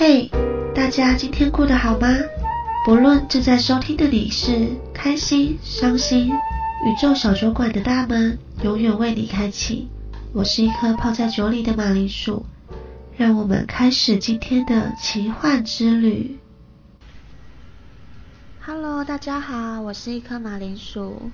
嘿，大家今天过得好吗？不论正在收听的你是开心、伤心，宇宙小酒馆的大门永远为你开启。我是一颗泡在酒里的马铃薯，让我们开始今天的奇幻之旅。Hello，大家好，我是一颗马铃薯。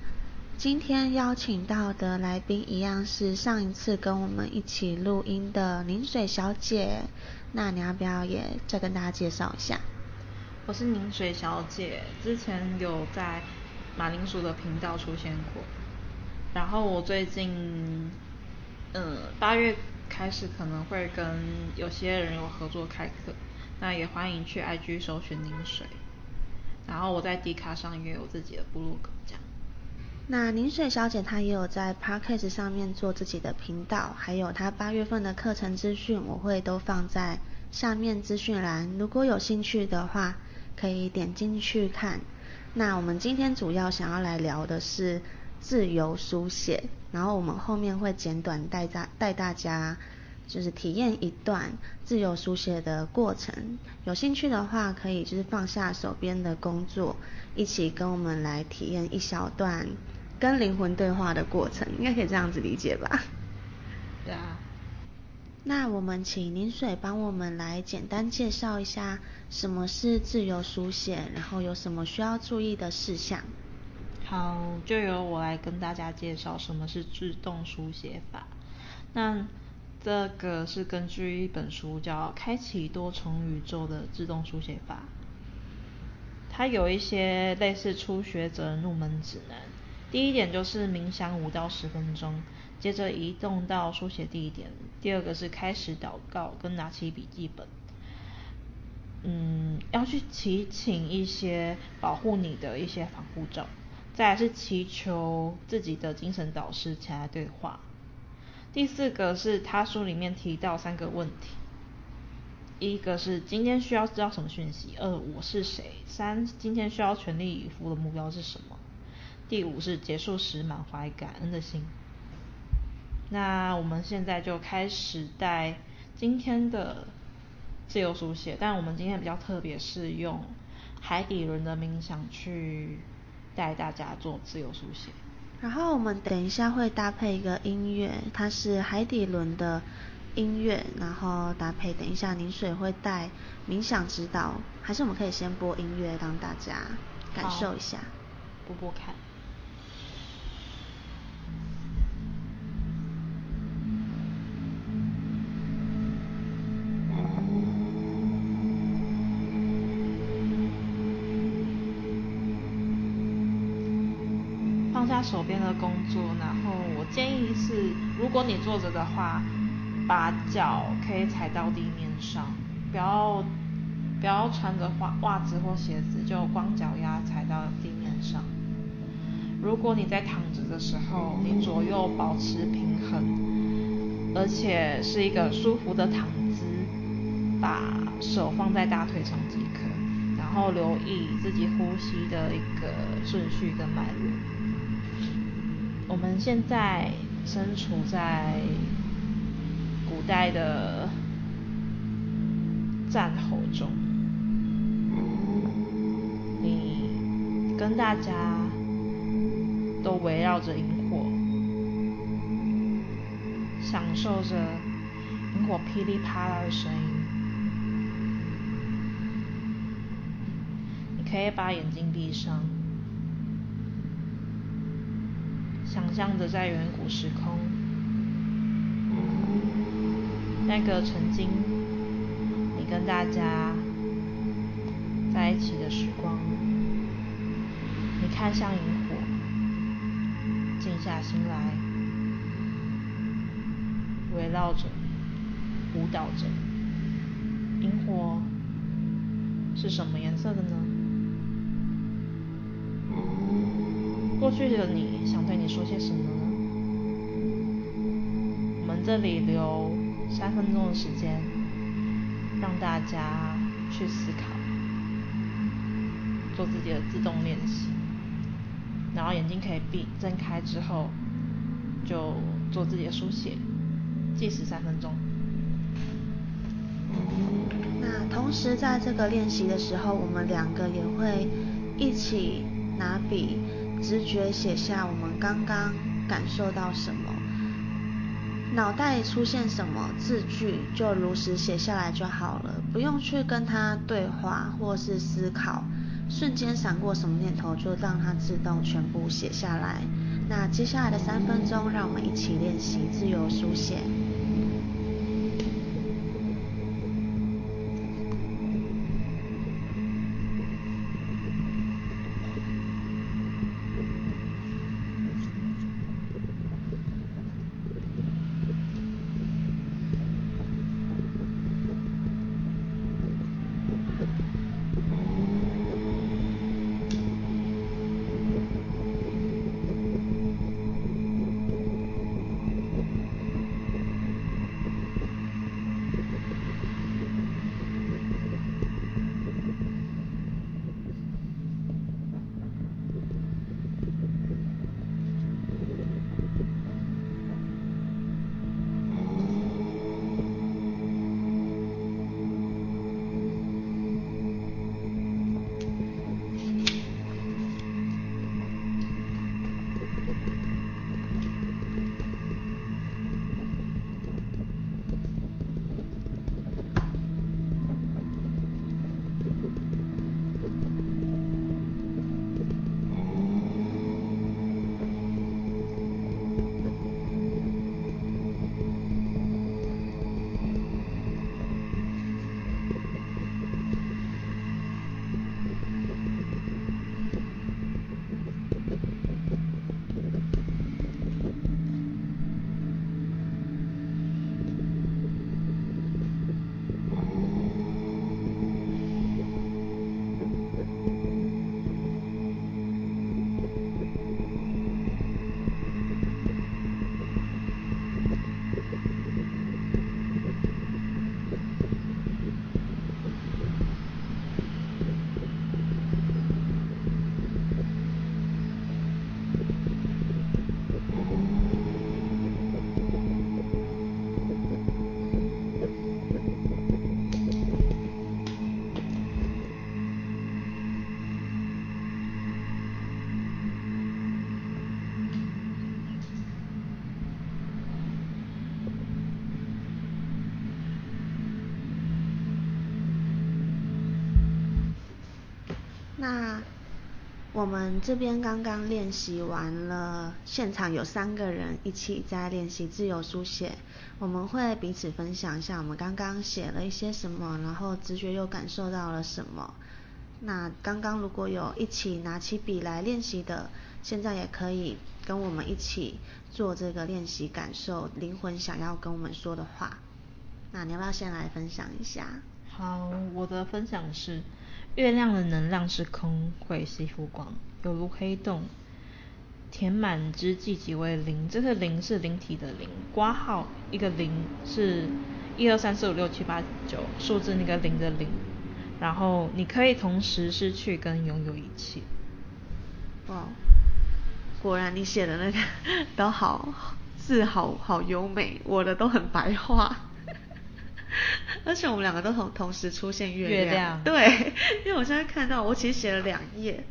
今天邀请到的来宾一样是上一次跟我们一起录音的凝水小姐，那你要不要也再跟大家介绍一下？我是凝水小姐，之前有在马铃薯的频道出现过，然后我最近，嗯，八月开始可能会跟有些人有合作开课，那也欢迎去 IG 搜寻凝水，然后我在 D 卡上也有自己的部落格这样。那凝水小姐她也有在 Podcast 上面做自己的频道，还有她八月份的课程资讯，我会都放在下面资讯栏。如果有兴趣的话，可以点进去看。那我们今天主要想要来聊的是自由书写，然后我们后面会简短带大带大家就是体验一段自由书写的过程。有兴趣的话，可以就是放下手边的工作，一起跟我们来体验一小段。跟灵魂对话的过程，应该可以这样子理解吧？对啊。那我们请林水帮我们来简单介绍一下什么是自由书写，然后有什么需要注意的事项。好，就由我来跟大家介绍什么是自动书写法。那这个是根据一本书叫《开启多重宇宙的自动书写法》，它有一些类似初学者入门指南。第一点就是冥想五到十分钟，接着移动到书写地点。第二个是开始祷告跟拿起笔记本，嗯，要去祈请一些保护你的一些防护罩。再来是祈求自己的精神导师前来对话。第四个是他书里面提到三个问题，一个是今天需要知道什么讯息？二我是谁？三今天需要全力以赴的目标是什么？第五是结束时满怀感恩的心。那我们现在就开始带今天的自由书写，但我们今天比较特别，是用海底轮的冥想去带大家做自由书写。然后我们等一下会搭配一个音乐，它是海底轮的音乐，然后搭配等一下凝水会带冥想指导，还是我们可以先播音乐让大家感受一下，播播看。手边的工作，然后我建议是，如果你坐着的话，把脚可以踩到地面上，不要不要穿着袜袜子或鞋子，就光脚丫踩到地面上。如果你在躺着的时候，你左右保持平衡，而且是一个舒服的躺姿，把手放在大腿上即可，然后留意自己呼吸的一个顺序跟脉络。我们现在身处在古代的战吼中，你跟大家都围绕着萤火，享受着萤火噼里啪啦的声音。你可以把眼睛闭上。想象着在远古时空，那个曾经你跟大家在一起的时光，你看向萤火，静下心来，围绕着，舞蹈着。萤火是什么颜色的呢？过去的你想对你说些什么呢？我们这里留三分钟的时间，让大家去思考，做自己的自动练习，然后眼睛可以闭，睁开之后就做自己的书写，计时三分钟。那同时在这个练习的时候，我们两个也会一起拿笔，直觉写下我们刚刚感受到什么，脑袋出现什么字句，就如实写下来就好了，不用去跟他对话或是思考。瞬间闪过什么念头，就让它自动全部写下来。那接下来的三分钟，让我们一起练习自由书写。我们这边刚刚练习完了，现场有三个人一起在练习自由书写，我们会彼此分享一下我们刚刚写了一些什么，然后直觉又感受到了什么。那刚刚如果有一起拿起笔来练习的，现在也可以跟我们一起做这个练习，感受灵魂想要跟我们说的话。那你要不要先来分享一下？好，我的分享是。月亮的能量是空，会吸附光，犹如黑洞，填满之际即为零。这个零是灵体的零，挂号一个零是一二三四五六七八九数字那个零的零。然后你可以同时失去跟拥有一切。哇，果然你写的那个 都好字好好优美，我的都很白话。而且我们两个都同同时出现月亮，对，因为我现在看到我其实写了两页，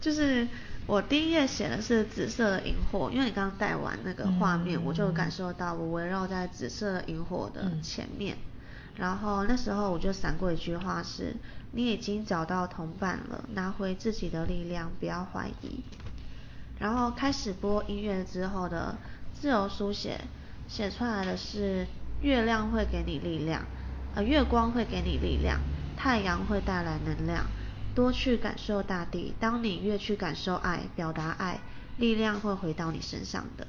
就是我第一页写的是紫色的萤火，因为你刚刚带完那个画面，我就感受到我围绕在紫色萤火的前面，然后那时候我就闪过一句话是：你已经找到同伴了，拿回自己的力量，不要怀疑。然后开始播音乐之后的自由书写，写出来的是。月亮会给你力量，呃，月光会给你力量，太阳会带来能量。多去感受大地，当你越去感受爱，表达爱，力量会回到你身上的。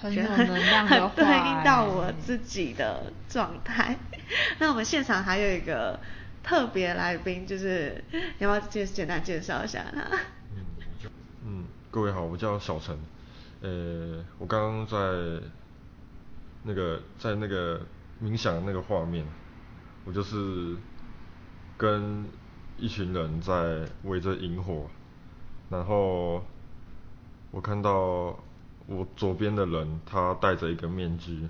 很有能量的话，对应到我自己的状态。那我们现场还有一个特别来宾，就是要不要介简单介绍一下他？嗯，嗯，各位好，我叫小陈。呃，我刚刚在。那个在那个冥想那个画面，我就是跟一群人在围着萤火，然后我看到我左边的人他戴着一个面具，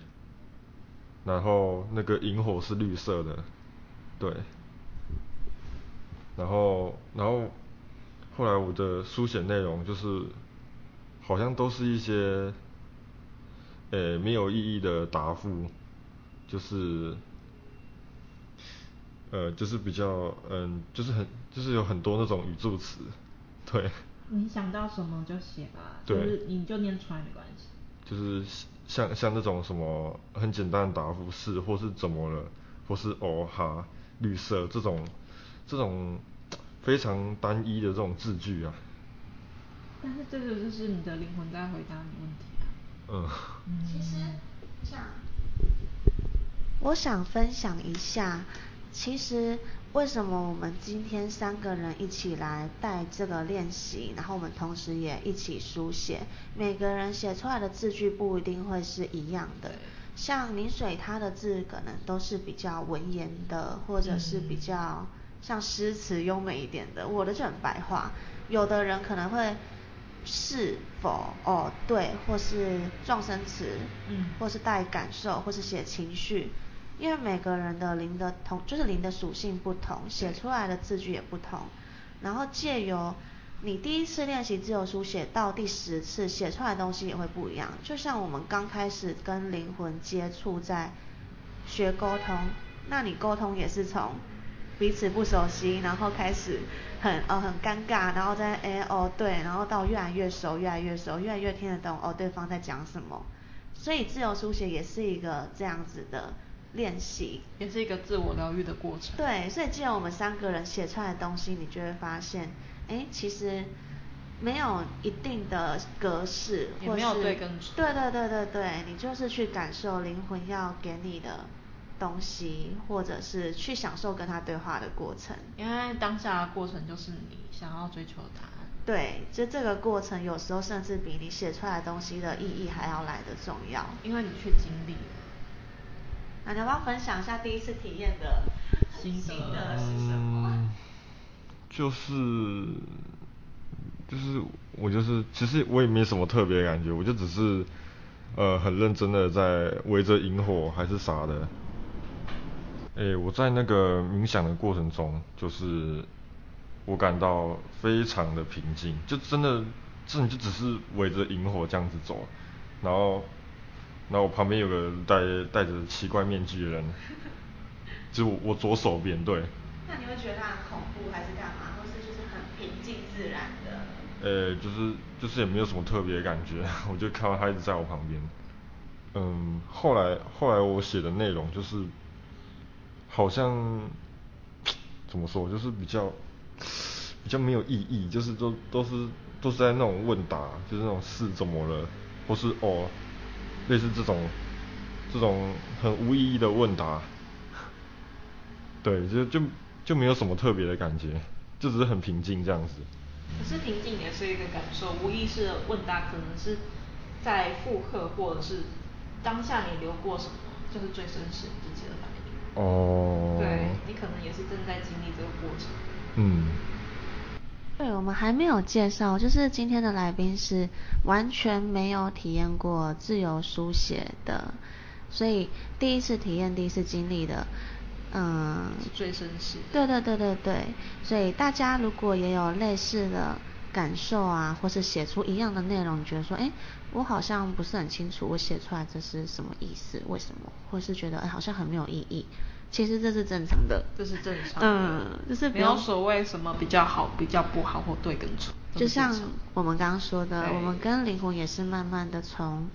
然后那个萤火是绿色的，对。然后，然后后来我的书写内容就是，好像都是一些，呃，没有意义的答复，就是，呃，就是比较，嗯，就是很，就是有很多那种语助词，对。你想到什么就写吧，就是你就念出来没关系。就是像像那种什么很简单的答复是或是怎么了，或是哦哈绿色这种这种非常单一的这种字句啊。但是这个就是你的灵魂在回答你问题啊。嗯。其实像我想分享一下，其实为什么我们今天三个人一起来带这个练习，然后我们同时也一起书写，每个人写出来的字句不一定会是一样的。像林水他的字可能都是比较文言的，或者是比较像诗词优美一点的，我的就很白话。有的人可能会是否哦对，或是撞声词，嗯，或是带感受，或是写情绪。因为每个人的灵的同就是灵的属性不同，写出来的字句也不同。然后借由你第一次练习自由书写到第十次写出来的东西也会不一样。就像我们刚开始跟灵魂接触在学沟通，那你沟通也是从彼此不熟悉，然后开始很呃很尴尬，然后再哎哦对，然后到越来越熟，越来越熟，越来越听得懂哦对方在讲什么。所以自由书写也是一个这样子的。练习也是一个自我疗愈的过程。对，所以既然我们三个人写出来的东西，你就会发现，哎，其实没有一定的格式，也没有对跟错。对对对对对，你就是去感受灵魂要给你的东西，或者是去享受跟他对话的过程。因为当下的过程就是你想要追求的答案。对，就这个过程有时候甚至比你写出来的东西的意义还要来的重要。因为你去经历了。那你要不要分享一下第一次体验的心得是什么？嗯，就是，就是我就是，其实我也没什么特别感觉，我就只是，呃，很认真的在围着萤火还是啥的。哎，我在那个冥想的过程中，就是我感到非常的平静，就真的，真的就只是围着萤火这样子走，然后。然后我旁边有个戴戴着奇怪面具的人，就我左手边对。那你会觉得他很恐怖还是干嘛？或是就是很平静自然的？呃，就是就是也没有什么特别的感觉，我就看到他一直在我旁边。嗯，后来后来我写的内容就是，好像怎么说，就是比较比较没有意义，就是都都是都是在那种问答，就是那种是怎么了，或是哦。类似这种，这种很无意义的问答，对，就就就没有什么特别的感觉，就只是很平静这样子。可是平静也是一个感受，无意识的问答可能是在复刻或者是当下你流过什么，就是最真实自己的。哦。对，你可能也是正在经历这个过程。嗯。对，我们还没有介绍，就是今天的来宾是完全没有体验过自由书写的，所以第一次体验、第一次经历的，嗯，最真实。对对对对对，所以大家如果也有类似的感受啊，或是写出一样的内容，觉得说，哎，我好像不是很清楚，我写出来这是什么意思？为什么？或是觉得，哎，好像很没有意义。其实这是正常的，这是正常。嗯，就是没有所谓什么比较好、比较不好或对跟错。就像我们刚刚说的，我们跟灵魂也是慢慢的从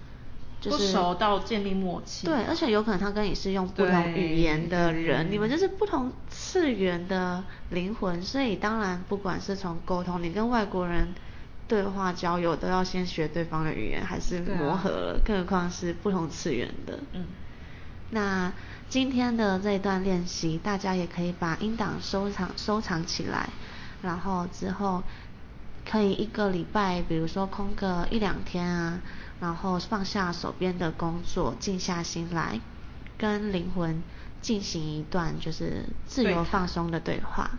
不熟到建立默契。对，而且有可能他跟你是用不同语言的人，你们就是不同次元的灵魂，所以当然不管是从沟通，你跟外国人对话交友，都要先学对方的语言，还是磨合了，更何况是不同次元的。嗯。那今天的这一段练习，大家也可以把音档收藏收藏起来，然后之后可以一个礼拜，比如说空个一两天啊，然后放下手边的工作，静下心来，跟灵魂进行一段就是自由放松的对话。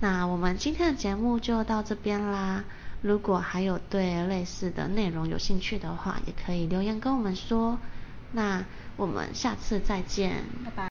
那我们今天的节目就到这边啦。如果还有对类似的内容有兴趣的话，也可以留言跟我们说。那我们下次再见，拜拜。